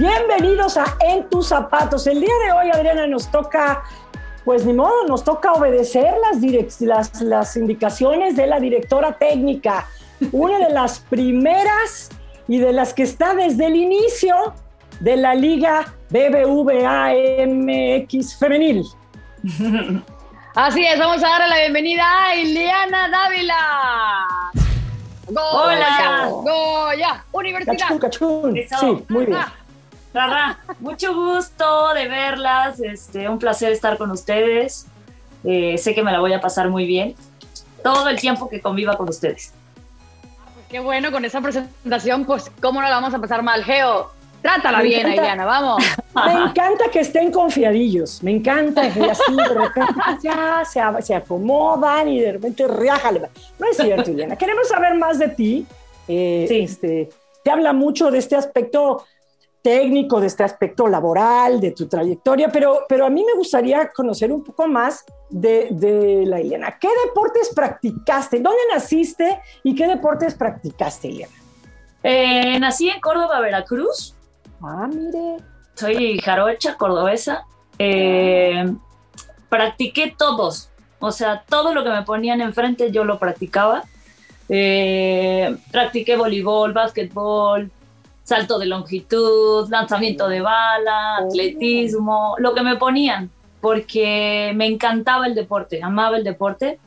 Bienvenidos a En tus zapatos. El día de hoy, Adriana, nos toca, pues ni modo, nos toca obedecer las, las, las indicaciones de la directora técnica, una de las primeras y de las que está desde el inicio de la Liga BBVA MX Femenil. Así es, vamos a darle la bienvenida a Ileana Dávila. Hola. Goya, Universidad. Cachún, cachún. Eso. Sí, muy bien. Rara, mucho gusto de verlas, este, un placer estar con ustedes. Eh, sé que me la voy a pasar muy bien todo el tiempo que conviva con ustedes. Qué bueno con esa presentación, pues cómo no la vamos a pasar mal, Geo. Trátala Me bien, encanta. Ileana, vamos. Me encanta que estén confiadillos, me encanta que así de repente ya se, se acomodan y de repente riájale. No es cierto, Ileana. Queremos saber más de ti. Eh, Sí. este, te habla mucho de este aspecto técnico, de este aspecto laboral, de tu trayectoria, pero, pero a mí me gustaría conocer un poco más de, de la Ileana. ¿Qué deportes practicaste? ¿Dónde naciste y qué deportes practicaste, Ileana? Eh, nací en Córdoba, Veracruz. Ah, mire. Soy jarocha, cordobesa. Eh, practiqué todos. O sea, todo lo que me ponían enfrente yo lo practicaba. Eh, practiqué voleibol, básquetbol, salto de longitud, lanzamiento de bala, atletismo, lo que me ponían, porque me encantaba el deporte, amaba el deporte.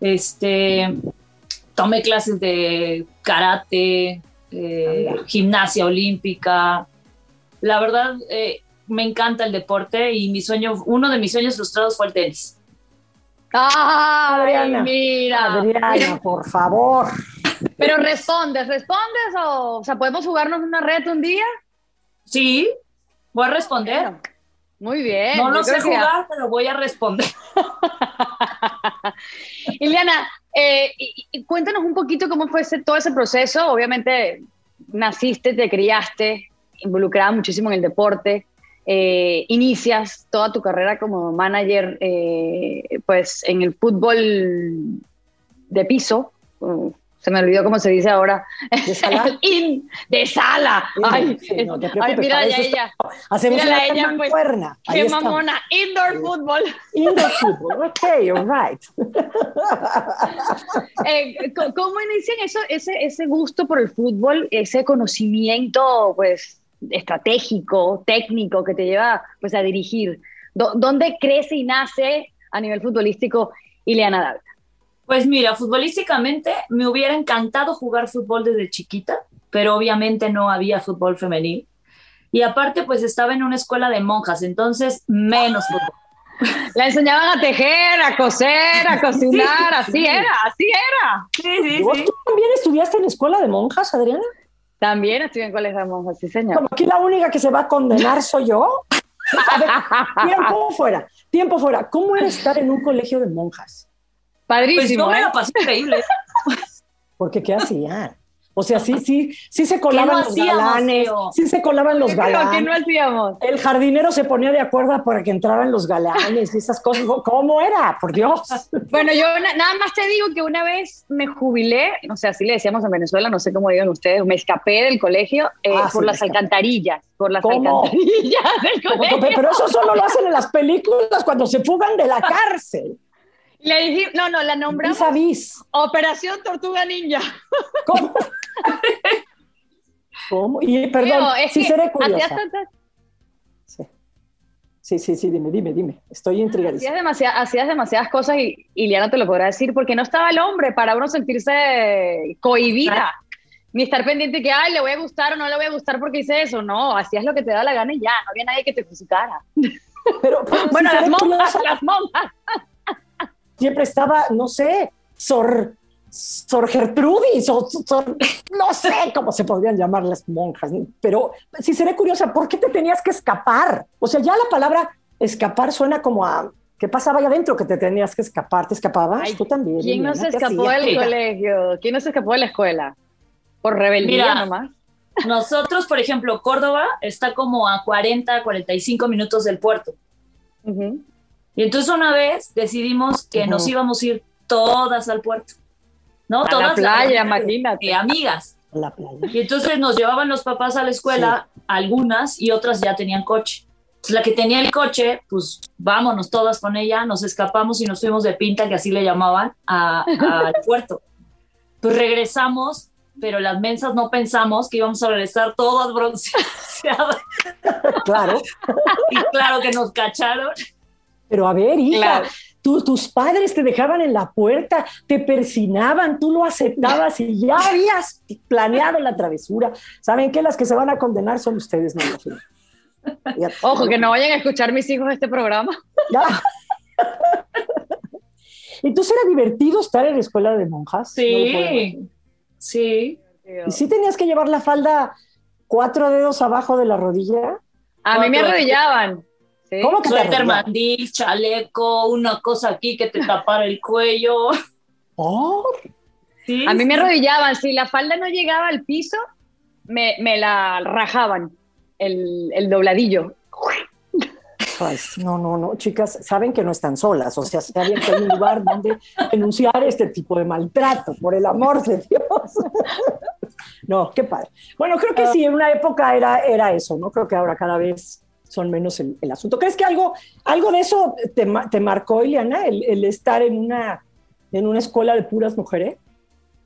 Este, tomé clases de karate, eh, gimnasia olímpica. La verdad, eh, me encanta el deporte y mi sueño, uno de mis sueños frustrados fue el tenis. Ay, Adriana. mira. Adriana, por favor. Pero respondes, ¿respondes o, o sea, podemos jugarnos una red un día? Sí, voy a responder. Bueno, muy bien. no lo sé jugar, pero voy a responder. Ileana, eh, y- y cuéntanos un poquito cómo fue ese- todo ese proceso. Obviamente, naciste, te criaste, involucrada muchísimo en el deporte. eh, inicias toda tu carrera como manager, eh, pues en el fútbol de piso. Se me olvidó cómo se dice ahora. ¿De sala? In- de sala. Ay, Sí, no te ay, mira ya ella. Hacemos Mírala una ella, pues. Qué mamona. Indoor fútbol. Indoor football. Ok, all right. Eh, ¿Cómo inician eso, ese, ese gusto por el fútbol, ese conocimiento pues estratégico, técnico que te lleva pues a dirigir? ¿Dónde crece y nace a nivel futbolístico Ileana Dávila? Pues mira, futbolísticamente me hubiera encantado jugar fútbol desde chiquita, pero obviamente no había fútbol femenil. Y aparte, pues estaba en una escuela de monjas, entonces menos fútbol. La enseñaban a tejer, a coser, a cocinar, así era, así era. Sí, sí, ¿Y vos sí. tú también estudiaste en escuela de monjas, Adriana? También estuve en colegio de monjas, sí señor. Como aquí la única que se va a condenar soy yo. A ver, tiempo fuera, tiempo fuera. ¿Cómo era estar en un colegio de monjas? Pues Padrísimo, yo me ¿eh? la pasé increíble. Porque ¿qué hacían? O sea, sí, sí, sí se colaban no los hacíamos, galanes, sí se colaban los Pero, ¿Qué no galanes. hacíamos? El jardinero se ponía de acuerdo para que entraran los galanes y esas cosas. ¿Cómo era? Por Dios. Bueno, yo na- nada más te digo que una vez me jubilé, o sea, así le decíamos en Venezuela, no sé cómo digan ustedes, me escapé del colegio eh, Ah, por me las alcantarillas, por las ¿Cómo? alcantarillas del colegio. Pero eso solo lo hacen en las películas cuando se fugan de la cárcel. Le dije, no, no, la nombramos Vis. Operación Tortuga Ninja. ¿Cómo? ¿Cómo? Y perdón, es sí seré hacías curiosa. tantas- Sí. sí, sí, sí, dime, dime, dime. Estoy Hacías, intrigadísima. demasiadas, hacías demasiadas cosas y, y Liana te lo podrá decir, porque no estaba el hombre para uno sentirse cohibida. Ni estar pendiente que, ay, le voy a gustar o no le voy a gustar porque hice eso. No, hacías lo que te da la gana y ya, no había nadie que te juzgara. Pero, pero Bueno, las monjas, curiosa. las monjas. Siempre estaba, no sé, Sor, Sor Gertrudis, o Sor- no sé cómo se podrían llamar las monjas, pero si seré curiosa, ¿por qué te tenías que escapar? O sea, ya la palabra escapar suena como a ¿qué pasaba allá adentro que te tenías que escapar? ¿Te escapabas? Ay, Tú también. ¿Quién no se ¿qué escapó hacías? del colegio? ¿Quién no se escapó de la escuela? Por rebeldía Mira. nomás. Nosotros, por ejemplo, Córdoba está como a 40, 45 minutos del puerto. Y entonces una vez decidimos que nos íbamos a ir todas al puerto. ¿No? A la todas playa, de- imagínate. de amigas. A la playa. Y entonces nos llevaban los papás a la escuela, algunas y otras ya tenían coche. Entonces, la que tenía el coche, pues vámonos todas con ella, nos escapamos y nos fuimos de pinta, que así le llamaban, a- al puerto. Pues regresamos, pero las mensas no pensamos que íbamos a regresar todas bronceadas. Claro. Y claro que nos cacharon. Pero a ver, hija, Claro. tú- tus padres te dejaban en la puerta, te persinaban, tú lo aceptabas y ya habías planeado la travesura. ¿Saben qué? Las que se van a condenar son ustedes, no Ojo, que no vayan a escuchar mis hijos este programa. Ya. Entonces era divertido estar en la escuela de monjas. No. Sí, sí. ¿Y si tenías que llevar la falda cuatro dedos abajo de la rodilla? A mí me arrodillaban. ¿Sí? ¿Cómo que te Suéter, arrodillaban? mandil, chaleco, una cosa aquí que te tapara el cuello. Oh, Sí, A mí me arrodillaban. Si la falda no llegaba al piso, me, me la rajaban el, el dobladillo. pues, no, no, no, chicas, saben que no están solas, o sea, saben que hay un lugar donde denunciar este tipo de maltrato, por el amor de Dios. No, qué padre. Bueno, creo que sí, en una época era, era eso, ¿no? Creo que ahora cada vez son menos el, el asunto. ¿Crees que algo, algo de eso te, te marcó, Ileana, el, el estar en una, en una escuela de puras mujeres?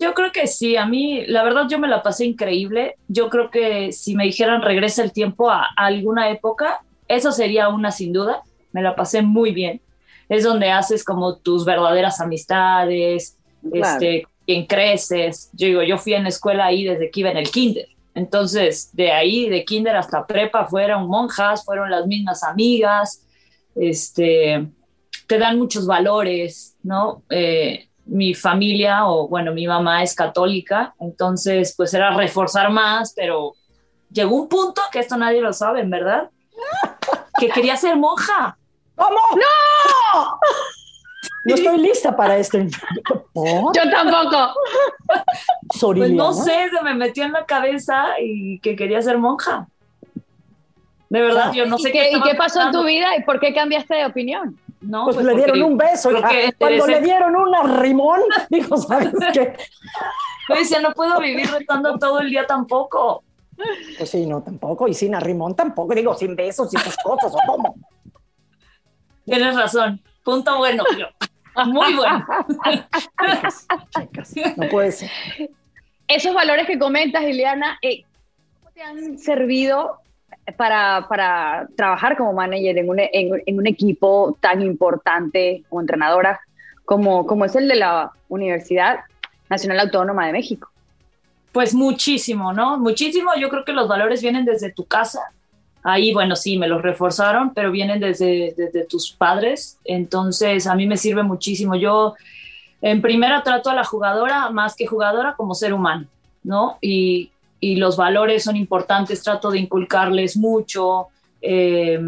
Yo creo que sí, a mí la verdad yo me la pasé increíble. Yo creo que si me dijeran regresa el tiempo a, a alguna época, eso sería una sin duda. Me la pasé muy bien. Es donde haces como tus verdaderas amistades, Claro. este, quien creces. Yo digo, yo fui en la escuela ahí desde que iba en el kinder. Entonces, de ahí, de kinder hasta prepa, fueron monjas, fueron las mismas amigas, este, te dan muchos valores, ¿no? Eh, mi familia, o bueno, mi mamá es católica, entonces, pues era reforzar más, pero llegó un punto, que esto nadie lo sabe, verdad, que quería ser monja. ¿Cómo? ¡No! No estoy lista para esto. ¿Por? Yo tampoco. Pues no sé, se me metió en la cabeza y que quería ser monja. De verdad, yo no sé ¿Y qué, y qué pasó en tu vida y por qué cambiaste de opinión? No, Pues, pues le dieron un beso. Cuando le dieron un arrimón, dijo, ¿sabes qué? Yo decía, no puedo vivir retando todo el día tampoco. Pues sí, no, tampoco. Y sin arrimón tampoco. Digo, sin besos y esas cosas, ¿o cómo? Tienes razón. Punto bueno. yo. Muy bueno. Chicas, chicas, no puede ser. Esos valores que comentas, Ileana, eh, ¿cómo te han servido para, para trabajar como manager en un, en, en un equipo tan importante o entrenadora como, como es el de la Universidad Nacional Autónoma de México? Pues muchísimo, ¿no? Muchísimo. Yo creo que los valores vienen desde tu casa. Ahí, bueno, sí, me los reforzaron, pero vienen desde, desde tus padres. Entonces, a mí me sirve muchísimo. Yo, en primera, trato a la jugadora más que jugadora como ser humano, ¿no? Y, y los valores son importantes, trato de inculcarles mucho. Eh,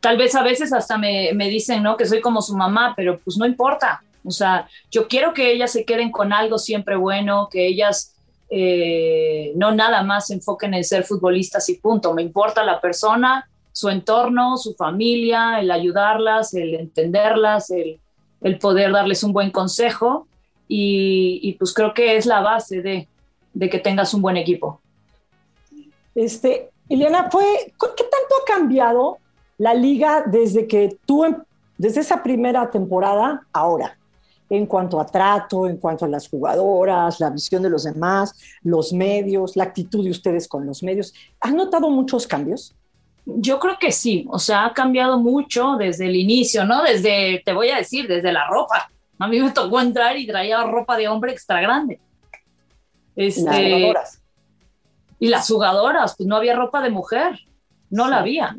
tal vez a veces hasta me, me dicen, ¿no? Que soy como su mamá, pero pues no importa. O sea, yo quiero que ellas se queden con algo siempre bueno, que ellas eh, no nada más se enfoquen en ser futbolistas y punto. Me importa la persona, su entorno, su familia, el ayudarlas, el entenderlas, el, el poder darles un buen consejo. Y, y, pues creo que es la base de, de que tengas un buen equipo. Este, Ileana, fue, ¿qué tanto ha cambiado la liga desde que tú, em, desde esa primera temporada, ahora? En cuanto a trato, en cuanto a las jugadoras, la visión de los demás, los medios, la actitud de ustedes con los medios. ¿Has notado muchos cambios? Yo creo que sí, o sea, ha cambiado mucho desde el inicio, ¿no? Desde, te voy a decir, desde la ropa. A mí me tocó entrar y traía ropa de hombre extra grande. Este, las jugadoras. Y las jugadoras, pues no había ropa de mujer, no sí. la había.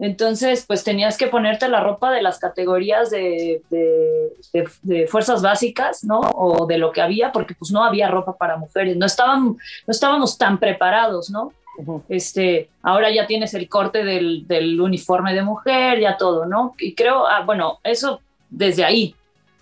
Entonces, pues tenías que ponerte la ropa de las categorías de, de, fuerzas básicas, ¿no? O de lo que había, porque pues no había ropa para mujeres, no, estaban, no estábamos tan preparados, ¿no? Este, ahora ya tienes el corte del, del, uniforme de mujer, ya todo, ¿no? Y creo, ah, bueno, eso desde ahí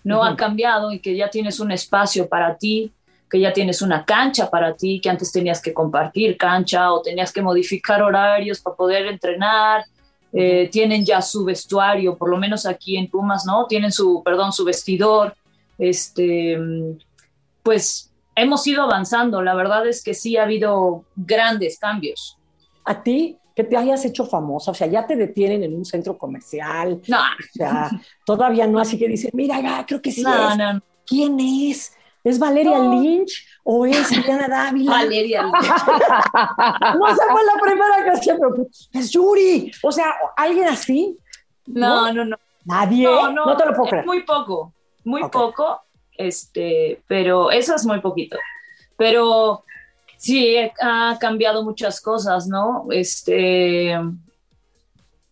no ha cambiado y que ya tienes un espacio para ti, que ya tienes una cancha para ti, que antes tenías que compartir cancha o tenías que modificar horarios para poder entrenar eh, tienen ya su vestuario, por lo menos aquí en Pumas, ¿no? Tienen su, perdón, su vestidor. Este, pues hemos ido avanzando. La verdad es que sí ha habido grandes cambios. ¿A ti que te hayas hecho famosa? O sea, ya te detienen en un centro comercial. No. O sea, todavía no, así que dicen, mira, creo que sí. No, no. ¿Quién es? ¿Es Valeria Lynch o es Diana Dávila? Valeria Lynch. no sé cuál la primera canción, pero es Yuri. O sea, ¿alguien así? No, no, no. ¿Nadie? No, no, te lo puedo creer. Muy poco, muy poco, este, pero eso es muy poquito. Pero sí, ha cambiado muchas cosas, ¿no? Este,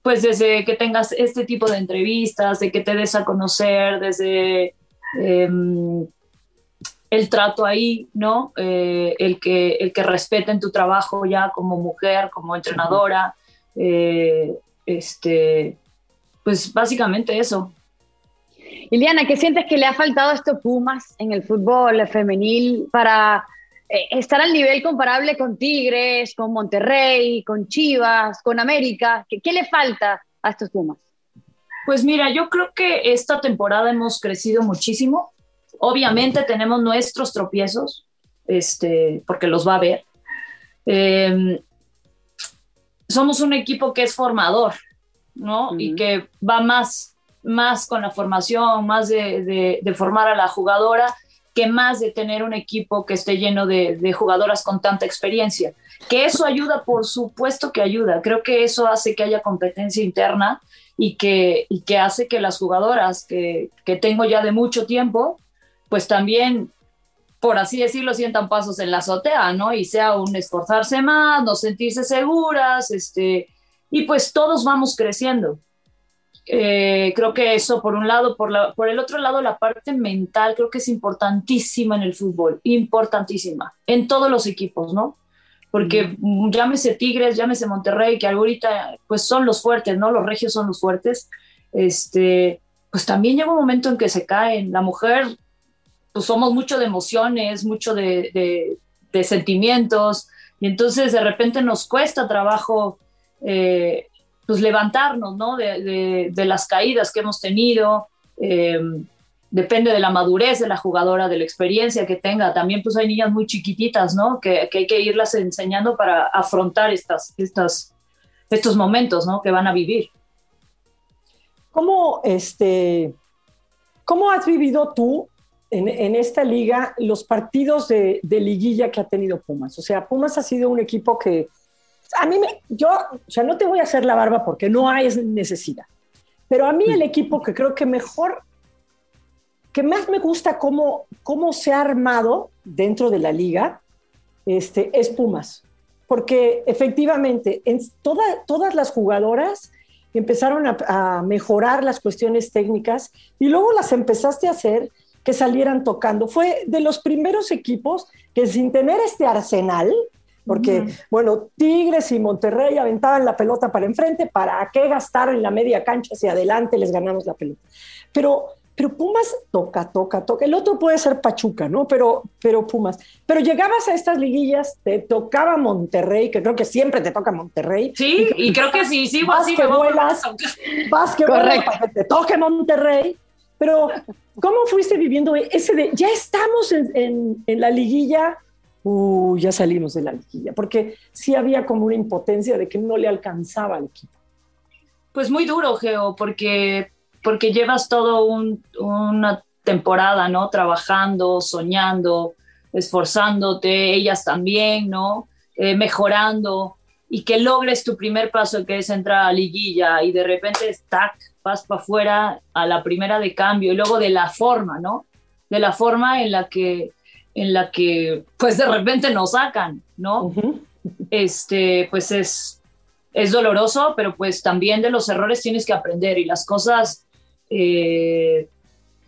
pues desde que tengas este tipo de entrevistas, de que te des a conocer, desde... Em, el trato ahí, ¿no? Eh, el, que, el que respeten tu trabajo ya como mujer, como entrenadora, eh, este, pues básicamente eso. Iliana, ¿qué sientes que le ha faltado a estos Pumas en el fútbol femenil para eh, estar al nivel comparable con Tigres, con Monterrey, con Chivas, con América? ¿Qué, ¿Qué le falta a estos Pumas? Pues mira, yo creo que esta temporada hemos crecido muchísimo Obviamente tenemos nuestros tropiezos, este, porque los va a ver. Em, somos un equipo que es formador, ¿no? Y que va más, más con la formación, más de, formar a la jugadora, que más de tener un equipo que esté lleno de, de, jugadoras con tanta experiencia. Que eso ayuda, por supuesto que ayuda. Creo que eso hace que haya competencia interna y que, y que hace que las jugadoras que, que tengo ya de mucho tiempo, pues también, por así decirlo, sientan pasos en la azotea, ¿no? Y sea un esforzarse más, no sentirse seguras, este, y pues todos vamos creciendo. Eh, creo que eso por un lado, por, la, por el otro lado, la parte mental creo que es importantísima en el fútbol, importantísima, en todos los equipos, ¿no? Porque llámese Tigres, llámese Monterrey, que ahorita pues son los fuertes, ¿no? Los regios son los fuertes. Este, pues también llega un momento en que se caen. La mujer pues somos mucho de emociones, mucho de, sentimientos, y entonces de repente nos cuesta trabajo eh, pues levantarnos, ¿no? De, las caídas que hemos tenido. Eh, depende de la madurez de la jugadora, de la experiencia que tenga. También pues hay niñas muy chiquititas, ¿no? Que, hay que irlas enseñando para afrontar estas, estos momentos, ¿no? Que van a vivir. ¿Cómo, este, ¿Cómo has vivido tú en, esta liga los partidos de, liguilla que ha tenido Pumas. O sea, Pumas ha sido un equipo que a mí me, yo, o sea, no te voy a hacer la barba porque no hay necesidad, pero a mí el equipo que creo que mejor, que más me gusta cómo, cómo se ha armado dentro de la liga, este, es Pumas. Porque efectivamente, en todas las jugadoras empezaron a, a mejorar las cuestiones técnicas y luego las empezaste a hacer que salieran tocando. Fue de los primeros equipos que sin tener este arsenal, porque, bueno, Tigres y Monterrey aventaban la pelota para enfrente, ¿para qué gastar en la media cancha hacia adelante les ganamos la pelota? Pero, pero Pumas toca, toca, toca. El otro puede ser Pachuca, ¿no? Pero, pero Pumas. Pero llegabas a estas liguillas, te tocaba Monterrey, que creo que siempre te toca Monterrey. Sí, y, creo que sí, sí, vas así que vuelas, vas que vuelas para que te toque Monterrey. Pero ¿Cómo fuiste viviendo ese de, ya estamos en, la liguilla? Uh, ya salimos de la liguilla, porque sí había como una impotencia de que no le alcanzaba al equipo. Pues muy duro, Geo, porque, porque llevas todo una temporada, ¿no? Trabajando, soñando, esforzándote, ellas también, ¿no? Eh, mejorando, y que logres tu primer paso, que es entrar a liguilla, y de repente, tac, vas para afuera a la primera de cambio, y luego de la forma, ¿no? De la forma en la que, en la que pues de repente nos sacan, ¿no? Este, pues es, es doloroso, pero pues también de los errores tienes que aprender y las cosas eh,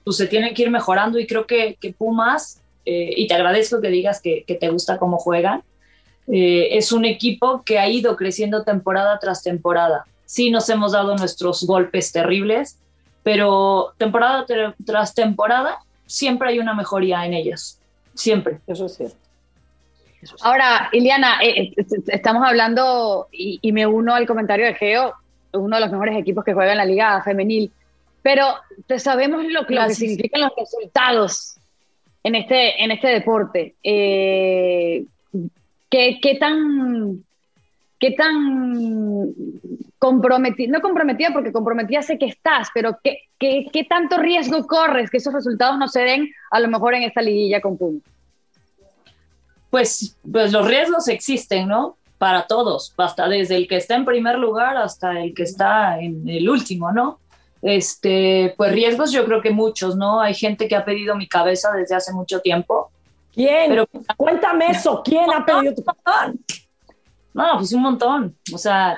pues se tienen que ir mejorando y creo que, que Pumas, eh, y te agradezco que digas que, que te gusta cómo juegan, eh, es un equipo que ha ido creciendo temporada tras temporada. Sí nos hemos dado nuestros golpes terribles, pero temporada tras temporada siempre hay una mejoría en ellas, siempre. Eso es cierto. Ahora, Iliana, eh, eh, estamos hablando y, me uno al comentario de Geo, uno de los mejores equipos que juega en la liga femenil, pero sabemos lo, que significan los resultados en este, en este deporte. Eh, ¿qué, ¿Qué tan qué tan comprometida, no comprometida porque comprometida sé que estás, pero ¿qué, qué, qué tanto riesgo corres que esos resultados no se den a lo mejor en esta liguilla con Pum? Pues, pues los riesgos existen, ¿no? Para todos, hasta desde el que está en primer lugar hasta el que está en el último, ¿no? Este, pues riesgos yo creo que muchos, ¿no? Hay gente que ha pedido mi cabeza desde hace mucho tiempo. ¿Quién? Pero, Cuéntame eso, ¿quién ha pedido tu cabeza? No, pues un montón. O sea,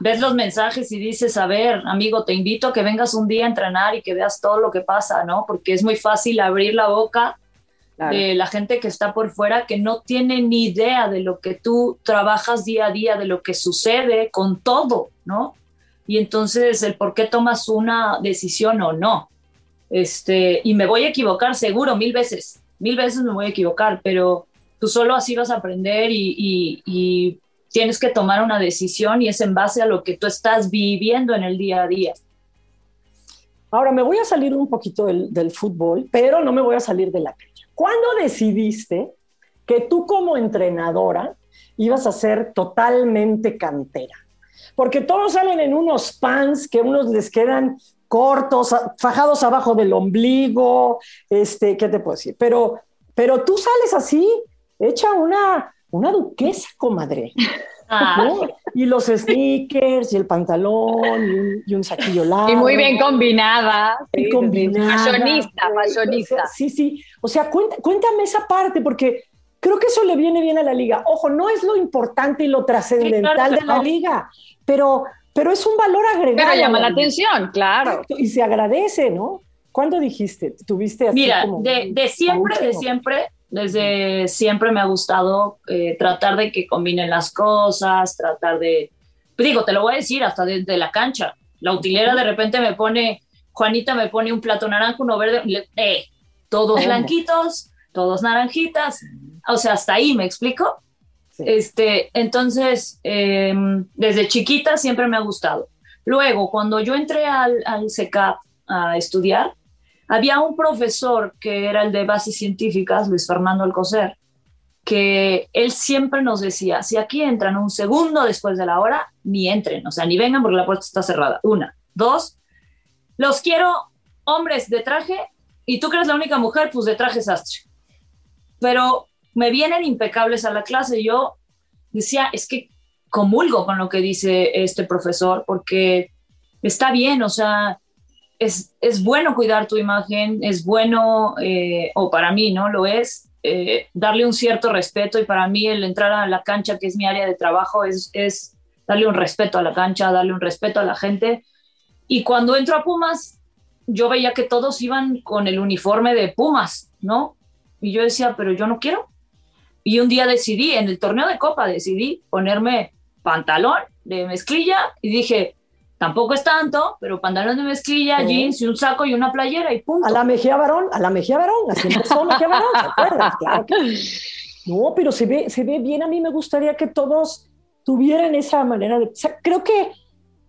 ves los mensajes y dices, a ver, amigo, te invito a que vengas un día a entrenar y que veas todo lo que pasa, ¿no? Porque es muy fácil abrir la boca de la gente que está por fuera que no tiene ni idea de lo que tú trabajas día a día, de lo que sucede con todo, ¿no? Y entonces el por qué tomas una decisión o no. Este, y me voy a equivocar seguro mil veces, mil veces me voy a equivocar, pero tú solo así vas a aprender y, y tienes que tomar una decisión y es en base a lo que tú estás viviendo en el día a día. Ahora me voy a salir un poquito del, fútbol, pero no me voy a salir de la cancha. ¿Cuándo decidiste que tú como entrenadora ibas a ser totalmente cantera? Porque todos salen en unos pants que unos les quedan cortos, fajados abajo del ombligo, este, ¿qué te puedo decir? Pero, pero tú sales así, hecha una, una duquesa, comadre. Ah. Y los sneakers y el pantalón y un, saquillo largo. Y muy bien combinada. Y combinada. Fashionista, fashionista. Sí, sí. O sea, cuéntame esa parte porque creo que eso le viene bien a la liga. Ojo, no es lo importante y lo trascendental de la liga, pero, pero es un valor agregado. Pero llama la atención, claro. Y se agradece, ¿no? ¿Cuándo dijiste? ¿Tuviste así Mira, de, de siempre, de siempre, desde siempre me ha gustado eh, tratar de que combinen las cosas, tratar de, digo, te lo voy a decir, hasta desde la cancha. La utilera de repente me pone, Juanita me pone un plato naranja, uno verde, eh, todos blanquitos, todos naranjitas, o sea, hasta ahí, ¿me explico? Este, entonces, em, desde chiquita siempre me ha gustado. Luego, cuando yo entré al, al CECAP a estudiar, había un profesor que era el de bases científicas, Luis Fernando Alcocer, que él siempre nos decía, si aquí entran un segundo después de la hora, ni entren, o sea, ni vengan porque la puerta está cerrada. Una. Dos, los quiero hombres de traje y tú que eres la única mujer, pues de traje sastre. Pero me vienen impecables a la clase. Yo decía, es que comulgo con lo que dice este profesor porque está bien, o sea, es, es bueno cuidar tu imagen, es bueno, eh, o para mí, ¿no? Lo es, eh, darle un cierto respeto y para mí el entrar a la cancha, que es mi área de trabajo, es, es darle un respeto a la cancha, darle un respeto a la gente. Y cuando entro a Pumas, yo veía que todos iban con el uniforme de Pumas, ¿no? Y yo decía, pero yo no quiero. Y un día decidí, en el torneo de Copa, decidí ponerme pantalón de mezclilla y dije, Tampoco es tanto, pero pantalón de mezclilla, jeans y un saco y una playera y punto. A la Mejía Varón, a la Mejía Varón, así empezó Mejía Varón, ¿te acuerdas? Claro No, pero se ve, se ve bien. A mí me gustaría que todos tuvieran esa manera de... O sea, creo que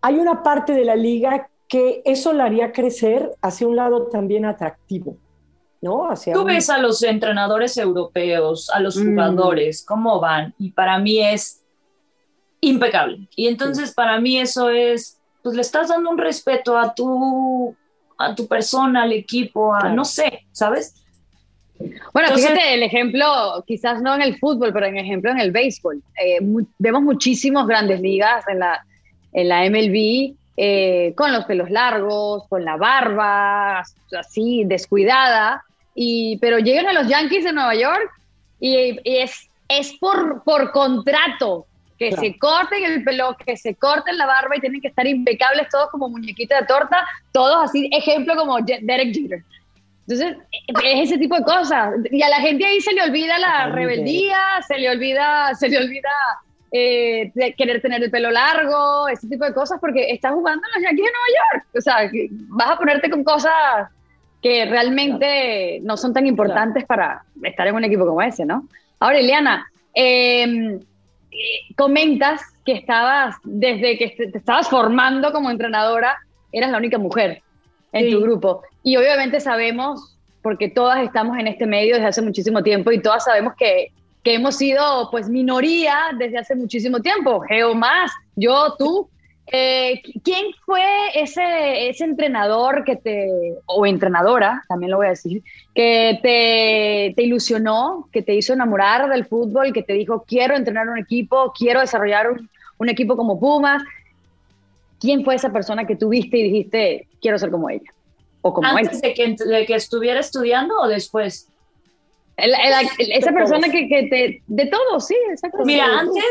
hay una parte de la liga que eso la haría crecer hacia un lado también atractivo. ¿no? Hacia Tú ves a los entrenadores europeos, a los mm. jugadores, cómo van, y para mí es impecable. Y entonces para mí eso es pues le estás dando un respeto a tu, a tu persona, al equipo, a no sé, ¿sabes? Bueno, fíjate el ejemplo, quizás no en el fútbol, pero en ejemplo en el béisbol. Eh, vemos muchísimos grandes ligas en la, en la MLB eh, con los pelos largos, con la barba así descuidada, y, pero llegan a los Yankees de Nueva York y, y es, es por, por contrato que se corten el pelo, que se corten la barba y tienen que estar impecables todos como muñequita de torta, todos así, ejemplo como Derek Jeter. Entonces, es ese tipo de cosas. Y a la gente ahí se le olvida la rebeldía, se le olvida, se le olvida eh, querer tener el pelo largo, ese tipo de cosas, porque estás jugando en los Yankees de Nueva York. O sea, vas a ponerte con cosas que realmente no son tan importantes para estar en un equipo como ese, ¿no? Ahora, Eliana, eh, comentas que estabas, desde que te estabas formando como entrenadora, eras la única mujer en tu grupo. Y obviamente sabemos, porque todas estamos en este medio desde hace muchísimo tiempo y todas sabemos que, que hemos sido pues minoría desde hace muchísimo tiempo. Geo más, yo, tú, eh, ¿Quién fue ese, ese entrenador que te, o entrenadora, también lo voy a decir, que te, te, ilusionó, que te hizo enamorar del fútbol, que te dijo, quiero entrenar un equipo, quiero desarrollar un, un equipo como Pumas? ¿Quién fue esa persona que tuviste y dijiste, quiero ser como ella? O como ¿Antes De, que, de que estuviera estudiando o después? Esa persona que, que, te, de todo, sí, exacto. Mira, antes,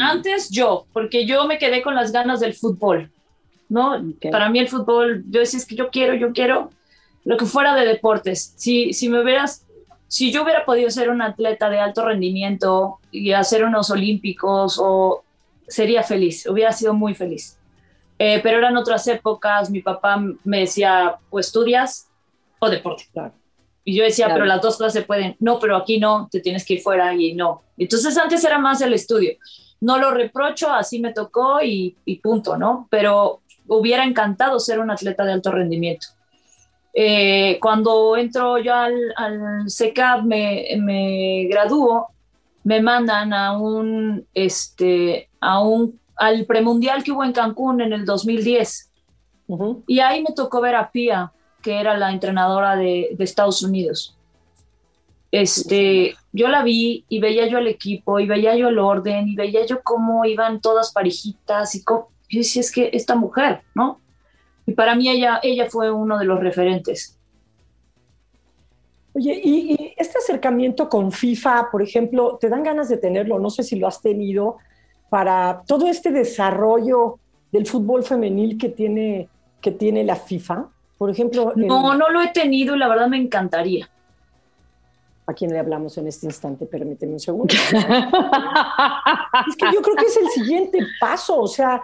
antes yo, porque yo me quedé con las ganas del fútbol, ¿no? Para mí el fútbol, yo decía, es que yo quiero, yo quiero lo que fuera de deportes. Si, si me hubieras, si yo hubiera podido ser un atleta de alto rendimiento y hacer unos olímpicos, o sería feliz, hubiera sido muy feliz. Eh, pero eran otras épocas, mi papá me decía, o estudias o deporte. Claro. Y yo decía, pero las dos cosas se pueden. No, pero aquí no, te tienes que ir fuera y no. Entonces antes era más el estudio. No lo reprocho, así me tocó y, punto, ¿no? Pero hubiera encantado ser un atleta de alto rendimiento. Eh, cuando entro yo al, al CECAP, me, me gradúo, me mandan a un, este, a un, al premundial que hubo en Cancún en el 2010. Y ahí me tocó ver a Pía, que era la entrenadora de, Estados Unidos. Este, yo la vi y veía yo el equipo y veía yo el orden y veía yo cómo iban todas parejitas y cómo, yo decía, es que esta mujer, ¿no? Y para mí ella, ella fue uno de los referentes. Oye, y, y, este acercamiento con FIFA, por ejemplo, ¿te dan ganas de tenerlo? No sé si lo has tenido para todo este desarrollo del fútbol femenil que tiene, que tiene la FIFA. Por ejemplo... No, no lo he tenido y la verdad me encantaría. ¿A quién le hablamos en este instante? Permíteme un segundo. es que yo creo que es el siguiente paso. O sea,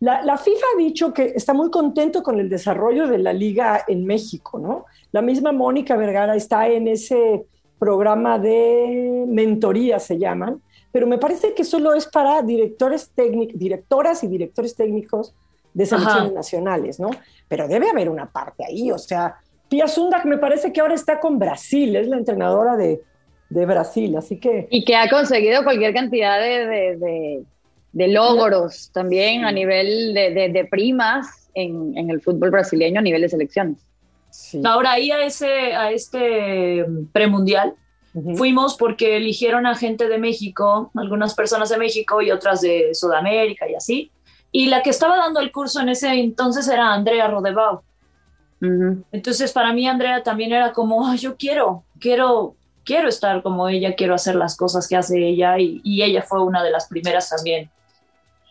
la, la, FIFA ha dicho que está muy contento con el desarrollo de la liga en México, ¿no? La misma Mónica Vergara está en ese programa de mentoría, se llaman, pero me parece que solo es para directores técnicos, directoras y directores técnicos de selecciones nacionales, ¿no? Pero debe haber una parte ahí, o sea, Pia Sundak me parece que ahora está con Brasil, es la entrenadora de, de Brasil, así que... Y que ha conseguido cualquier cantidad de, de, de logros también a nivel de, primas en, en, el fútbol brasileño a nivel de selecciones. Sí. Ahora ahí a, ese, a este premundial fuimos porque eligieron a gente de México, algunas personas de México y otras de Sudamérica y así y la que estaba dando el curso en ese entonces era Andrea Rodebau. Entonces para mí Andrea también era como, yo quiero, quiero, quiero estar como ella, quiero hacer las cosas que hace ella y, ella fue una de las primeras también.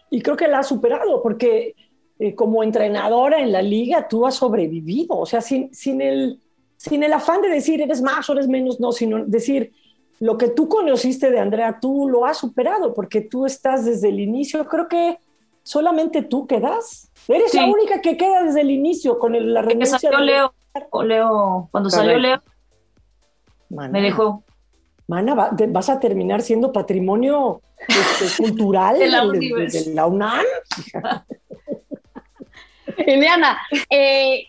Y creo que la ha superado porque eh, como entrenadora en la liga tú has sobrevivido, o sea, sin, sin, el, sin el afán de decir eres más o eres menos, no, sino decir lo que tú conociste de Andrea, tú lo has superado porque tú estás desde el inicio, creo que solamente tú quedas. Eres la única que queda desde el inicio con la renuncia. Salió Leo, Leo, cuando salió Leo, me dejó. Mana, vas a terminar siendo patrimonio este, cultural de, la, UNAM. Eliana, eh,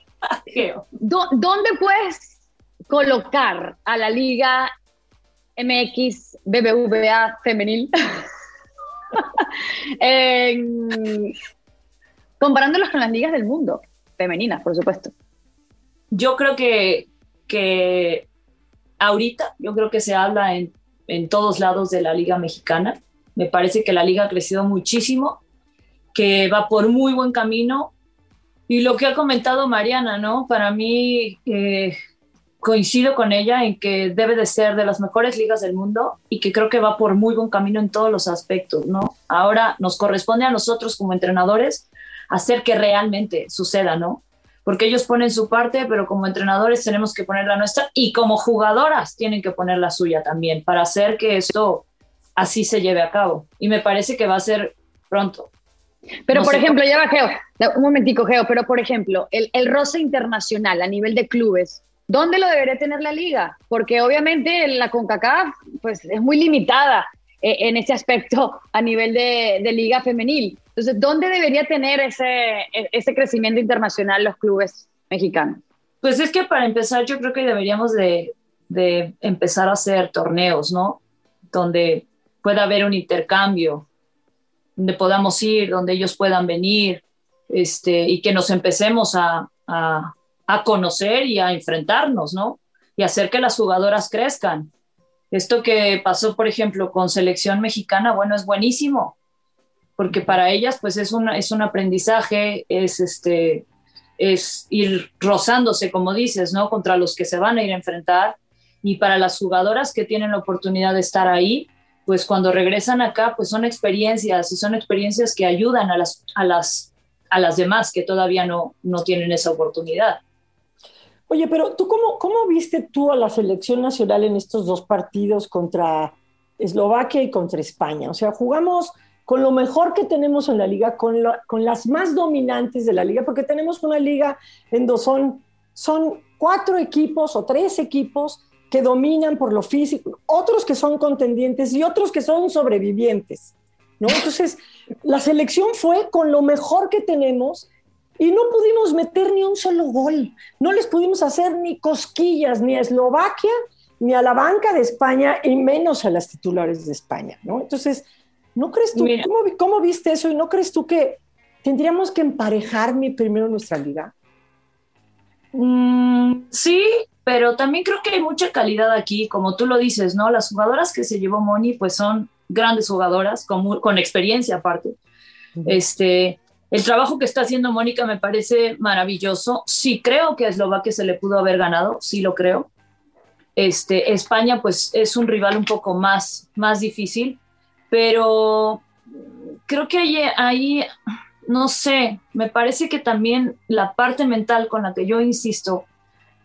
¿dónde puedes colocar a la Liga MX BBVA femenil comparándolos con las ligas del mundo, femeninas, por supuesto. Yo creo que, que ahorita, yo creo que se habla en, en todos lados de la liga mexicana. Me parece que la liga ha crecido muchísimo, que va por muy buen camino. Y lo que ha comentado Mariana, ¿no? Para mí, eh, coincido con ella en que debe de ser de las mejores ligas del mundo y que creo que va por muy buen camino en todos los aspectos, ¿no? Ahora nos corresponde a nosotros como entrenadores hacer que realmente suceda, ¿no? Porque ellos ponen su parte, pero como entrenadores tenemos que poner la nuestra y como jugadoras tienen que poner la suya también para hacer que esto así se lleve a cabo. Y me parece que va a ser pronto. Pero, por ejemplo, lleva Geo, un momentico, Geo, pero por ejemplo, el, el roce internacional a nivel de clubes, ¿dónde lo debería tener la liga? Porque obviamente la CONCACAF pues, es muy limitada eh, en ese aspecto a nivel de, liga femenil. Entonces, ¿dónde debería tener ese, e, ese crecimiento internacional los clubes mexicanos? Pues es que para empezar yo creo que deberíamos de, de empezar a hacer torneos, ¿no? Donde pueda haber un intercambio, donde podamos ir, donde ellos puedan venir, este, y que nos empecemos a, a, conocer y a enfrentarnos, ¿no? Y hacer que las jugadoras crezcan. Esto que pasó, por ejemplo, con selección mexicana, bueno, es buenísimo, porque para ellas, pues es, una, es un aprendizaje, es, este, es ir rozándose, como dices, ¿no? Contra los que se van a ir a enfrentar. Y para las jugadoras que tienen la oportunidad de estar ahí, pues cuando regresan acá, pues son experiencias y son experiencias que ayudan a las, a las, a las demás que todavía no, no tienen esa oportunidad. Oye, pero tú cómo, cómo viste tú a la selección nacional en estos dos partidos contra Eslovaquia y contra España? O sea, jugamos con lo mejor que tenemos en la liga, con, lo, con las más dominantes de la liga, porque tenemos una liga en donde son, son cuatro equipos o tres equipos que dominan por lo físico, otros que son contendientes y otros que son sobrevivientes. ¿no? Entonces, la selección fue con lo mejor que tenemos y no pudimos meter ni un solo gol. No les pudimos hacer ni cosquillas ni a Eslovaquia ni a la banca de España y menos a las titulares de España. ¿no? Entonces, ¿no crees tú, cómo, cómo, viste eso y no crees tú que tendríamos que emparejar primero nuestra liga? Mm, sí, pero también creo que hay mucha calidad aquí, como tú lo dices, ¿no? Las jugadoras que se llevó Moni, pues son grandes jugadoras, con, con experiencia aparte. Este, el trabajo que está haciendo Mónica me parece maravilloso. Sí creo que a Eslovaquia se le pudo haber ganado, sí lo creo. Este, España pues es un rival un poco más, más difícil, pero creo que ahí, ahí, no sé, me parece que también la parte mental con la que yo insisto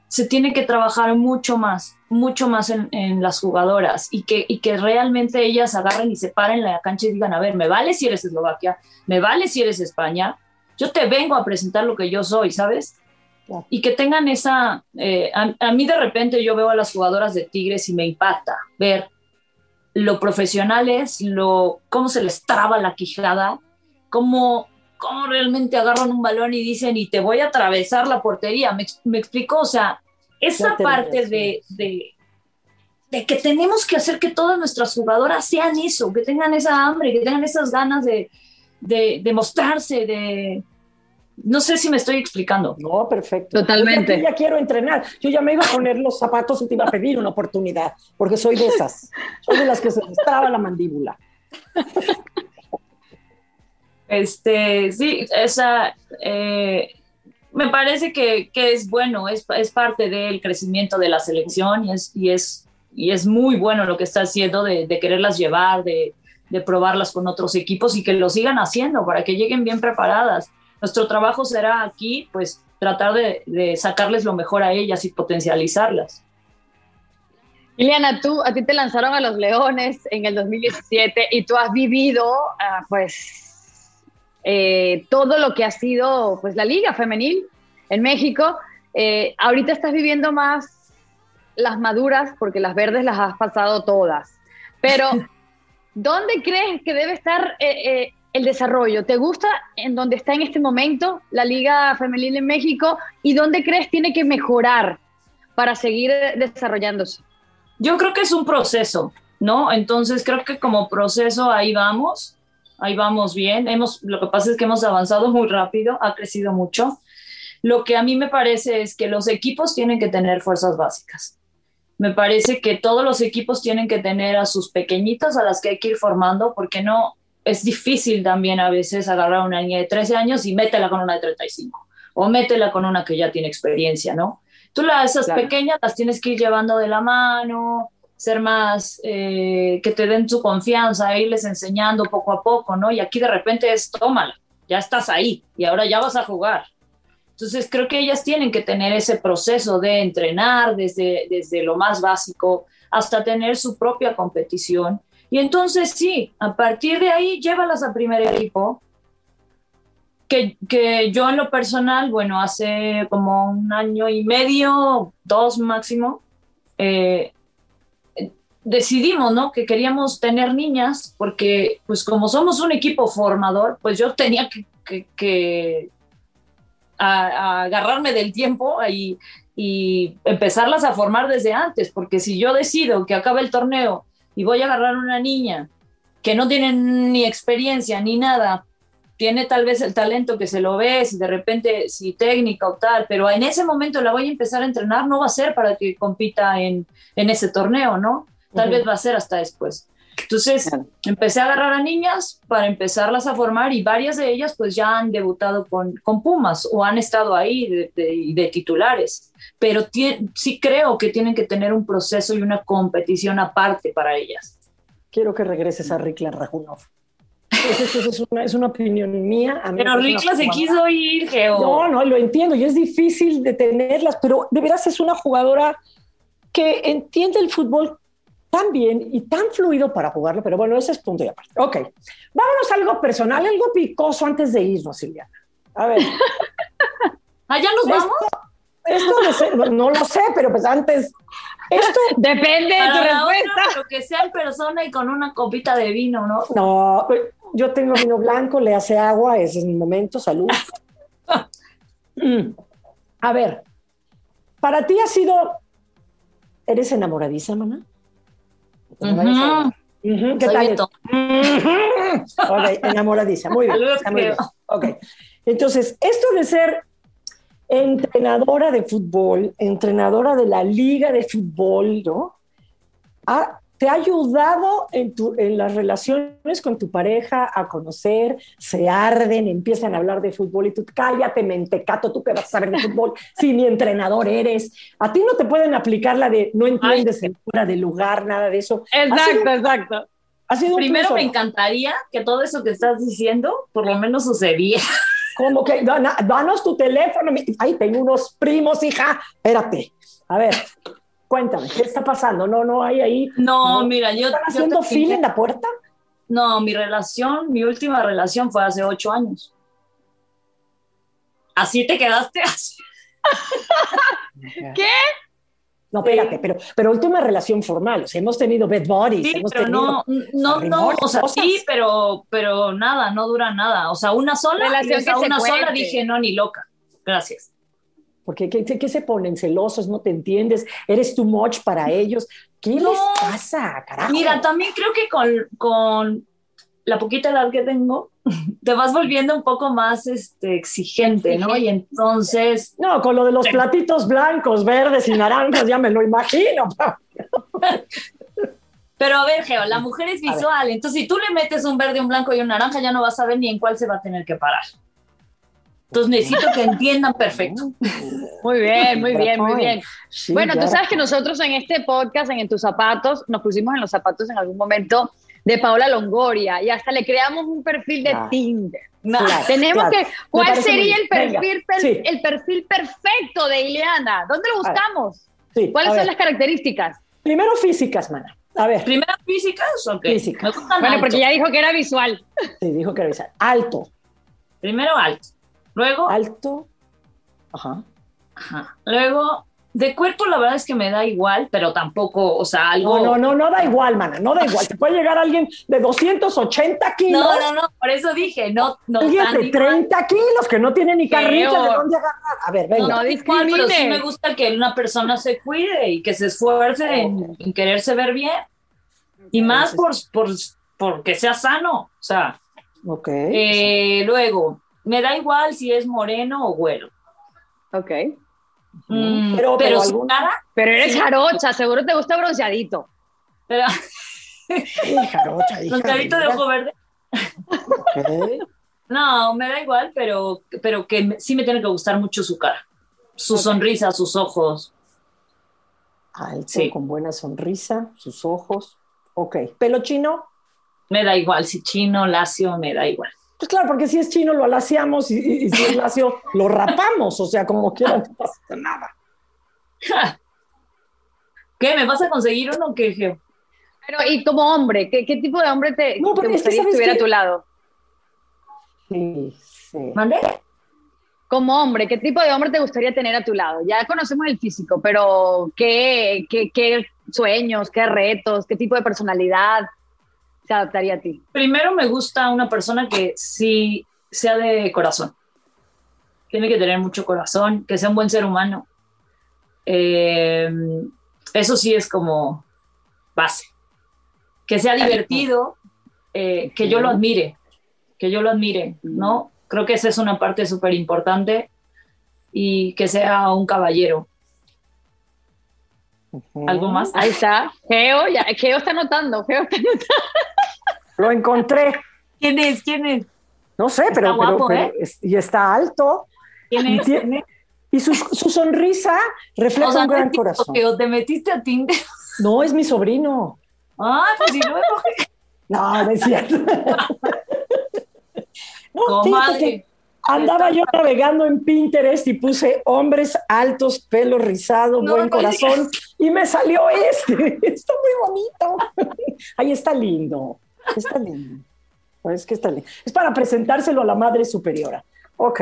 se tiene que trabajar mucho más, mucho más en, en las jugadoras y que, y que realmente ellas agarren y se paren en la cancha y digan, a ver, me vale si eres Eslovaquia, me vale si eres España, yo te vengo a presentar lo que yo soy, ¿sabes? Y que tengan esa, eh, a, a, mí de repente yo veo a las jugadoras de Tigres y me impacta ver lo profesionales, lo, cómo se les traba la quijada, cómo cómo realmente agarran un balón y dicen, y te voy a atravesar la portería. ¿Me, me explico? O sea, esa parte de, de, de, que tenemos que hacer que todas nuestras jugadoras sean eso, que tengan esa hambre, que tengan esas ganas de, de, de mostrarse, de... No sé si me estoy explicando. No, perfecto. Totalmente. Yo ya, quiero entrenar. Yo ya me iba a poner los zapatos y te iba a pedir una oportunidad, porque soy de esas. Soy de las que se les traba la mandíbula. Este, sí, esa, eh, me parece que, que, es bueno, es, es parte del crecimiento de la selección y es, y es, y es muy bueno lo que está haciendo de, quererlas llevar, de, de, probarlas con otros equipos y que lo sigan haciendo para que lleguen bien preparadas. Nuestro trabajo será aquí, pues, tratar de, de sacarles lo mejor a ellas y potencializarlas. Liliana, tú, a ti te lanzaron a los Leones en el 2017 y tú has vivido, uh, pues, eh, todo lo que ha sido pues, la liga femenil en México. Eh, ahorita estás viviendo más las maduras porque las verdes las has pasado todas. Pero, ¿dónde crees que debe estar eh, el desarrollo? ¿Te gusta en donde está en este momento la liga femenil en México? ¿Y dónde crees tiene que mejorar para seguir desarrollándose? Yo creo que es un proceso, ¿no? Entonces creo que como proceso ahí vamos ahí vamos bien. Hemos, lo que pasa es que hemos avanzado muy rápido, ha crecido mucho. Lo que a mí me parece es que los equipos tienen que tener fuerzas básicas. Me parece que todos los equipos tienen que tener a sus pequeñitas a las que hay que ir formando, porque no es difícil también a veces agarrar a una niña de 13 años y métela con una de 35 o métela con una que ya tiene experiencia, ¿no? Tú las esas pequeñas las tienes que ir llevando de la mano, ser más, eh, que te den su confianza, irles enseñando poco a poco, ¿no? Y aquí de repente es, tómala, ya estás ahí y ahora ya vas a jugar. Entonces creo que ellas tienen que tener ese proceso de entrenar desde, desde lo más básico hasta tener su propia competición. Y entonces sí, a partir de ahí llévalas al primer equipo, que, que, yo en lo personal, bueno, hace como un año y medio, dos máximo, eh, decidimos, ¿no? Que queríamos tener niñas, porque pues como somos un equipo formador, pues yo tenía que, agarrarme del tiempo y, y empezarlas a formar desde antes, porque si yo decido que acabe el torneo y voy a agarrar una niña que no tiene ni experiencia ni nada tiene tal vez el talento que se lo ve, si de repente, si técnica o tal, pero en ese momento la voy a empezar a entrenar, no va a ser para que compita en ese torneo, ¿no? Tal vez va a ser hasta después. Entonces, empecé a agarrar a niñas para empezarlas a formar y varias de ellas pues ya han debutado con, con Pumas o han estado ahí de, de, titulares, pero sí creo que tienen que tener un proceso y una competición aparte para ellas. Quiero que regreses a Rikla Rajunov. Es, una, es una opinión mía. pero Rikla se quiso ir, Geo. No, no, lo entiendo y es difícil detenerlas, pero de veras es una jugadora que entiende el fútbol tan bien y tan fluido para jugarlo, pero bueno, ese es punto y aparte. Ok, vámonos a algo personal, algo picoso antes de irnos, Silviana. A ver. ¿Allá nos vamos? Esto, no, lo sé, pero pues antes. Esto. Depende de tu respuesta. pero que sea en persona y con una copita de vino, ¿no? No, pues, yo tengo vino blanco, le hace agua, ese es mi momento, salud. Mm. A ver, para ti ha sido. ¿Eres enamoradiza, mamá? ¿Qué tal? ok, enamoradiza, muy bien. muy bien. Ok. Entonces, esto de ser entrenadora de fútbol, entrenadora de la liga de fútbol, ¿no? Te ha ayudado en, tu, en las relaciones con tu pareja a conocer, se arden, empiezan a hablar de fútbol y tú, cállate, mentecato, tú que vas a saber de fútbol, si mi entrenador eres. A ti no te pueden aplicar la de no entiendes en fuera de lugar, nada de eso. Exacto, exacto. Ha sido Primero me encantaría que todo eso que estás diciendo por lo menos sucediera. Como que, danos tu teléfono. Ay, tengo unos primos, hija. Espérate. A ver, Cuéntame, ¿qué está pasando? No, no hay ahí. No, mira, yo. ¿Están haciendo fila en la puerta? No, mi relación, mi última relación fue hace ocho años. ¿Así te quedaste? ¿Qué? No, espérate, pero, pero última relación formal, o sea, hemos tenido bed bodies, sí, hemos pero tenido no, no, no, o sea, sí, pero, pero nada, no dura nada, o sea, una sola, relación que una sola dije, no, ni loca, gracias. Porque ¿qué, se ponen celosos? ¿No te entiendes? ¿Eres too much para ellos? ¿Qué les pasa, carajo? Mira, también creo que con, con la poquita edad que tengo, te vas volviendo un poco más este, exigente, ¿no? Y entonces... No, con lo de los platitos blancos, verdes y naranjas, ya me lo imagino. Pero a ver, Geo, la mujer es visual, entonces si tú le metes un verde, un blanco y un naranja, ya no vas a ver ni en cuál se va a tener que parar. Entonces necesito que entiendan perfecto. Muy bien, muy bien, muy bien. bueno, tú sabes que nosotros en este podcast, en, tus zapatos, nos pusimos en los zapatos en algún momento de Paola Longoria y hasta le creamos un perfil de Tinder. Tenemos que, ¿cuál sería el perfil, el perfil perfecto de Ileana? ¿Dónde lo buscamos? ¿Cuáles son las características? Primero físicas, mana. A ver. ¿Primero físicas o qué? Físicas. bueno, porque ya dijo que era visual. Sí, dijo que era visual. Alto. Primero alto. Luego. Alto. Ajá. Ajá. Luego, de cuerpo la verdad es que me da igual, pero tampoco, o sea, algo... No, no, no, no da igual, mana, no da igual. Te puede llegar alguien de 280 kilos. No, no, no, por eso dije, no, no Alguien de 30 kilos que no tiene ni carrita de dónde agarrar. A ver, venga. No, no pero sí me gusta que una persona se cuide y que se esfuerce en, quererse ver bien. Y más por, por, por que sea sano, o sea... Ok. Eh, luego, me da igual si es moreno o güero. Ok. Mm, pero, pero, su cara. Pero eres jarocha, seguro te gusta bronceadito. Pero. Sí, jarocha, Bronceadito de ojo verde. Okay. No, me da igual, pero, pero que sí me tiene que gustar mucho su cara. Su sonrisa, sus ojos. Alto, Sí. con buena sonrisa, sus ojos. Ok. ¿Pelo chino? Me da igual, si chino, lacio, me da igual. Pues claro, porque si es chino lo alaciamos y, y- y si es lacio lo rapamos, o sea, como quieran, no pasa nada. ¿Qué? ¿Me vas a conseguir uno o qué, Geo? Pero, y como hombre, ¿qué, qué tipo de hombre te, No, te porque es que gustaría que ¿sabes estuviera qué? a tu lado? Sí, sí. ¿Mandé? Como hombre, ¿qué tipo de hombre te gustaría tener a tu lado? Ya conocemos el físico, pero ¿qué, qué, qué sueños, qué retos, qué tipo de personalidad se adaptaría a ti? Primero me gusta una persona que sí sea de corazón. Tiene que tener mucho corazón, que sea un buen ser humano. Eh, eso sí es como base. Que sea divertido, eh, que yo lo admire, que yo lo admire, ¿no? Creo que esa es una parte súper importante y que sea un caballero. ¿Algo más? Ahí está. Geo, ya, Geo está anotando, Geo está anotando. Lo encontré. ¿Quién es? ¿Quién es? No sé, pero, Está guapo, pero- ¿eh? pero es- y está alto. ¿Quién es? tiene- y su, su sonrisa refleja O sea, un no gran corazón. Te metiste a Tinder. No, es mi sobrino. Ay, pues si luego. No, no es cierto. No, que andaba yo navegando en Pinterest y puse hombres altos, pelo rizado, No, buen no corazón y me salió este. Está muy bonito. Ahí está lindo. Está lindo. Es que está lindo. Es para presentárselo a la madre superiora. Ok.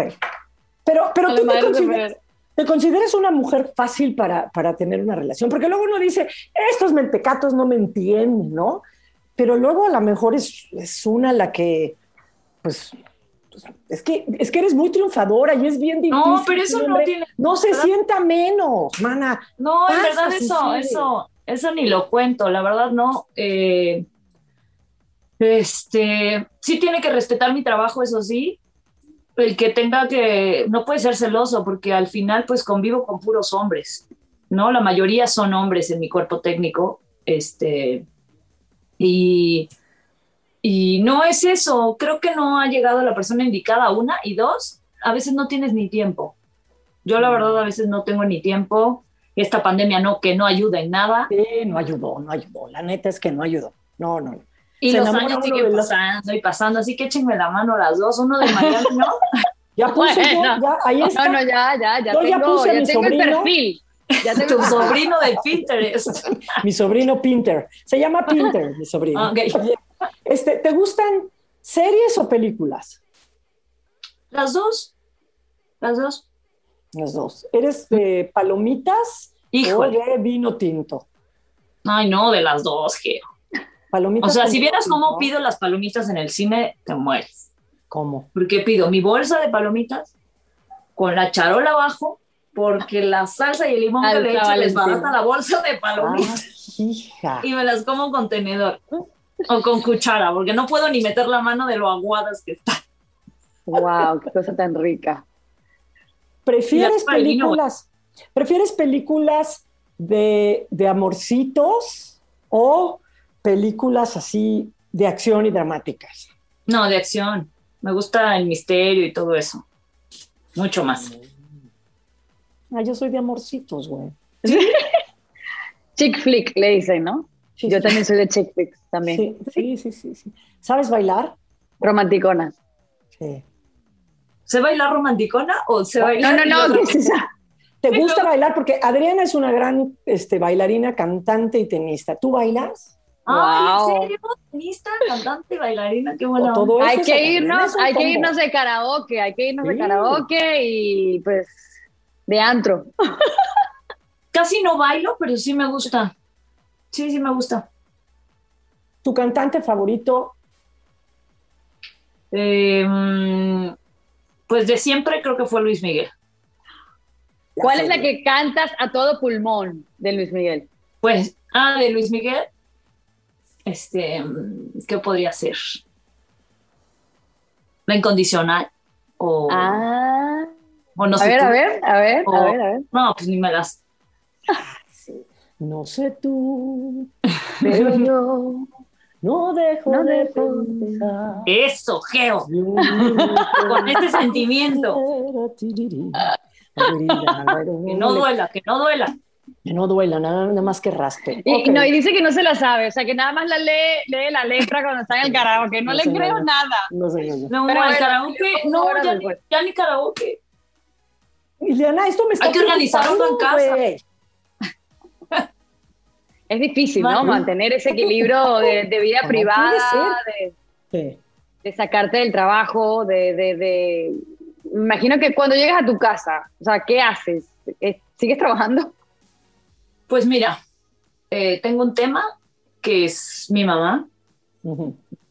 Pero, pero tú te consideras. ¿Te consideras una mujer fácil para, para tener una relación? Porque luego uno dice, estos mentecatos no me entienden, ¿no? Pero luego a lo mejor es, es una la que, pues, pues, es que, es que eres muy triunfadora y es bien difícil. No, pero eso no tiene. No se ¿verdad? sienta menos, mana. No, en verdad eso, sucede. eso, eso ni lo cuento, la verdad no. Eh, este, sí tiene que respetar mi trabajo, eso sí. El que tenga que, no puede ser celoso, porque al final pues convivo con puros hombres, ¿no? La mayoría son hombres en mi cuerpo técnico, este, y, y no es eso, creo que no ha llegado la persona indicada, una, y dos, a veces no tienes ni tiempo. Yo la verdad a veces no tengo ni tiempo, esta pandemia no, que no ayuda en nada, Sí, no ayudó, no ayudó. La neta es que no ayudó. No, no. no. Y Se los años siguen pasando y pasando, así que échenme la mano las dos, uno de Miami, ¿no? Ya puse yo, Bueno. ya, ahí está. No, no, ya, ya, ya Yo ya tengo, puse ya mi tengo el sobrino. perfil. Ya tengo tu sobrino de Pinterest. Mi sobrino Pinter. Se llama Pinter, mi sobrino. Ok. Este, ¿Te gustan series o películas? Las dos, las dos. Las dos. ¿Eres de palomitas Híjole. o de vino tinto? Ay, no, de las dos, Geo. Palomitas O sea, si vieras cómo pido las palomitas en el cine, te mueres. ¿Cómo? Porque pido mi bolsa de palomitas con la charola abajo, porque la salsa y el limón que Alta le echo Valentina. desbarata la bolsa de Ah, palomitas hija. y me las como con tenedor o con cuchara, porque no puedo ni meter la mano de lo aguadas que están. Wow, qué cosa tan rica. ¿Prefieres películas? ¿Prefieres películas de, de amorcitos o películas así de acción y dramáticas? No, de acción. Me gusta el misterio y todo eso. Mucho más. Ah, yo soy de amorcitos, güey. Chick flick, le dicen, ¿no? Sí, Yo sí, también soy de chick flicks, también. Sí, sí, sí, sí, sí. ¿Sabes bailar? Romanticona. Sí. ¿Se baila romanticona o se baila? No, no, no, ¿qué es esa? ¿Te gusta bailar? Porque Adriana es una gran este, bailarina, cantante y tenista. ¿Tú bailas? Ay, Wow. ¿en serio? Tenista, cantante y bailarina, qué ¿O bueno. todo eso Hay que irnos, hay que irnos de karaoke, hay que irnos de karaoke y pues de antro. Casi no bailo, pero sí me gusta. Sí, sí me gusta. ¿Tu cantante favorito? Eh, mm, pues de siempre creo que fue Luis Miguel. ¿Cuál es la que cantas a todo pulmón de Luis Miguel? Pues, ah, de Luis Miguel. Este, ¿qué podría ser? La incondicional. O, Ah, o no a sé ver, tú. a ver, a ver, O- a ver, a ver. No, pues ni me las. No sé tú, Pero yo no dejo no de dejo de- pensar. Eso, Geo. Con este sentimiento. que no duela, que no duela. Que no duela, nada, más que raspe. Y, no, y dice que no se la sabe, o sea, que nada más la lee, lee la letra cuando está en el karaoke, no, le creo nada. No, sé, no, Pero el karaoke, no, ya ni, ya ni karaoke. Ileana, esto me está Hay que organizarlo en casa. Es difícil, ¿no? Mantener ese equilibrio de, vida privada, de, de, sacarte del trabajo, de, de, Imagino que cuando llegas a tu casa, o sea, ¿qué haces? ¿Sigues trabajando? Pues mira, eh, tengo un tema que es mi mamá.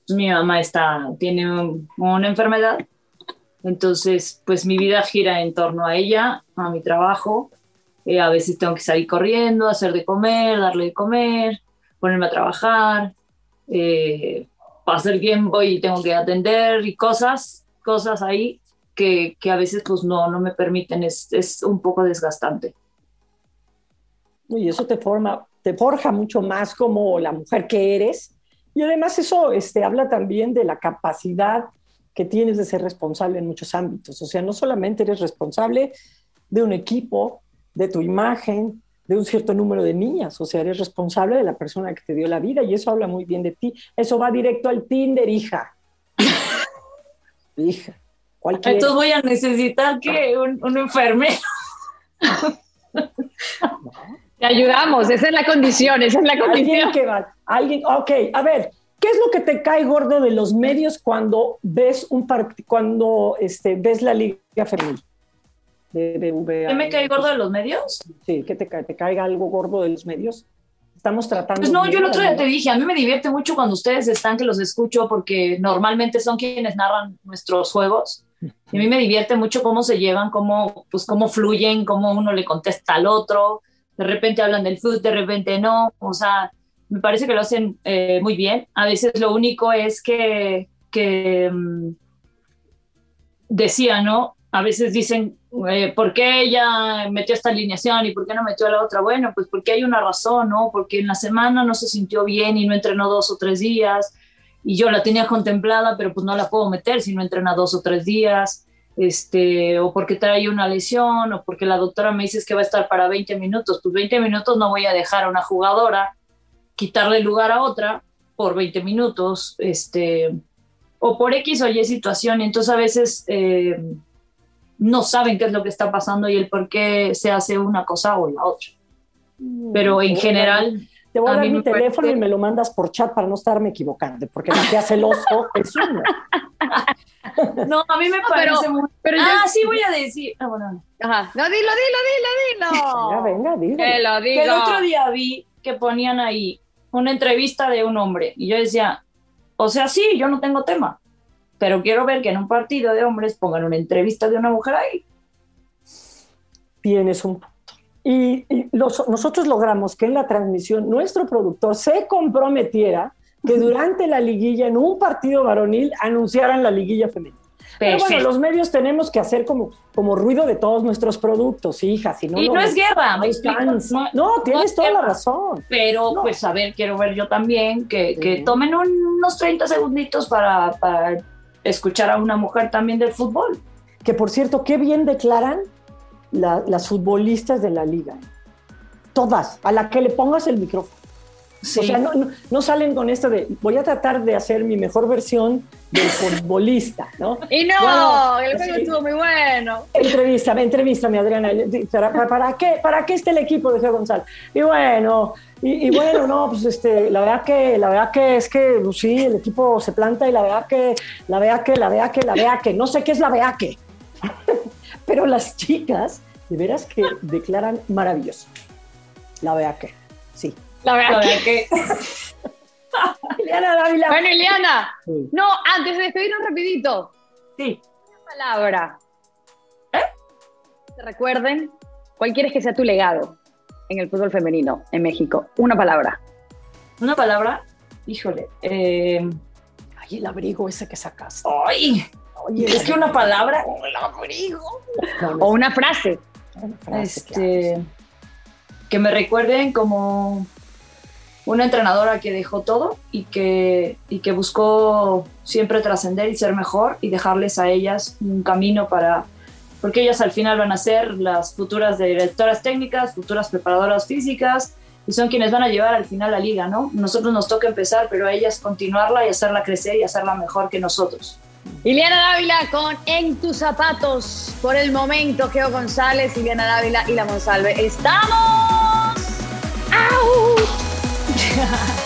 Mi mamá está, tiene una enfermedad, entonces pues mi vida gira en torno a ella, a mi trabajo. Eh, a veces tengo que salir corriendo, hacer de comer, darle de comer, ponerme a trabajar, eh, pasar tiempo y tengo que atender y cosas, cosas ahí que, que a veces pues no, no me permiten, es, es un poco desgastante. Y eso te forma, te forja mucho más como la mujer que eres. Y además eso este, habla también de la capacidad que tienes de ser responsable en muchos ámbitos. O sea, no solamente eres responsable de un equipo, de tu imagen, de un cierto número de niñas, o sea, eres responsable de la persona que te dio la vida y eso habla muy bien de ti. Eso va directo al Tinder, hija. hija. Entonces voy a necesitar que un, un enfermero. Te ayudamos, esa es la condición, esa es la condición. Alguien que va, alguien, ok, a ver, ¿qué es lo que te cae gordo de los medios cuando ves un cuando este, ves la Liga Femenil? ¿Qué me cae gordo de los medios? Sí, ¿qué te cae? ¿Te caiga algo gordo de los medios? Estamos tratando. Pues no, yo el otro día te dije, a mí me divierte mucho cuando ustedes están, que los escucho, porque normalmente son quienes narran nuestros juegos. Y a mí me divierte mucho cómo se llevan, cómo, pues, cómo fluyen, cómo uno le contesta al otro de repente hablan del fútbol, de repente no, o sea, me parece que lo hacen eh, muy bien. A veces lo único es que, que mm, decía, ¿no? A veces dicen, eh, ¿por qué ella metió esta alineación y por qué no metió la otra? Bueno, pues porque hay una razón, ¿no? Porque en la semana no se sintió bien y no entrenó dos o tres días y yo la tenía contemplada, pero pues no la puedo meter si no entrena dos o tres días este, o porque trae una lesión, o porque la doctora me dice que va a estar para 20 minutos. Pues 20 minutos no voy a dejar a una jugadora quitarle lugar a otra por 20 minutos, este, o por X o Y situación. Entonces a veces eh, no saben qué es lo que está pasando y el por qué se hace una cosa o la otra. Mm, Pero en general... Te voy a, dar mi teléfono y me lo mandas por chat para no estarme equivocando, porque la que hace el oso es uno. No, a mí me parece muy... Pero ah, sí voy a decir. Ah, bueno. Ajá. No, dilo, dilo, dilo, dilo. venga, dilo. Que lo digo. el otro día vi que ponían ahí una entrevista de un hombre y yo decía, o sea, sí, yo no tengo tema, pero quiero ver que en un partido de hombres pongan una entrevista de una mujer ahí. Tienes un Y, nosotros logramos que en la transmisión nuestro productor se comprometiera que durante la liguilla, en un partido varonil, anunciaran la liguilla femenina. Pero bueno, los medios tenemos que hacer como, como ruido de todos nuestros productos, hija. Si no, y no, es guerra, no, tienes toda la razón. Pero, pues, a ver, quiero ver yo también que, que tomen unos 30 segunditos para, para, escuchar a una mujer también del fútbol. Que, por cierto, qué bien declaran las futbolistas de la liga. Todas, a la que le pongas el micrófono. O sea, no, salen con esto de voy a tratar de hacer mi mejor versión del futbolista, ¿no? Y no, el juego estuvo muy bueno. Entrevístame, entrevístame, Adriana. ¿Para, para, qué, ¿Para qué está el equipo de Geo González? Y bueno, y, bueno, no, pues este, la verdad que, la verdad que es que pues sí, el equipo se planta y la verdad que, la verdad que, la verdad que, la verdad que, no sé qué es la verdad que. Pero las chicas, de veras que declaran maravilloso. La verdad que, sí. La verdad, que... Ileana Dávila. Bueno, Ileana. No, antes de despedirnos rapidito. Sí. Una palabra. ¿Eh? Recuerden, ¿cuál quieres que sea tu legado en el fútbol femenino en México? Una palabra. Una palabra, híjole. Eh... Ay, el abrigo ese que sacaste. Ay, Oye, es que una palabra. o una frase. Una frase este, que me recuerden como una entrenadora que dejó todo y que, y que buscó siempre trascender y ser mejor y dejarles a ellas un camino para, porque ellas al final van a ser las futuras directoras técnicas, futuras preparadoras físicas, y son quienes van a llevar al final la liga, ¿no? Nosotros nos toca empezar, pero a ellas continuarla y hacerla crecer y hacerla mejor que nosotros. Ileana Dávila con En tus zapatos. Por el momento, Geo González, Ileana Dávila y la Monsalve. ¡Estamos! ¡Au!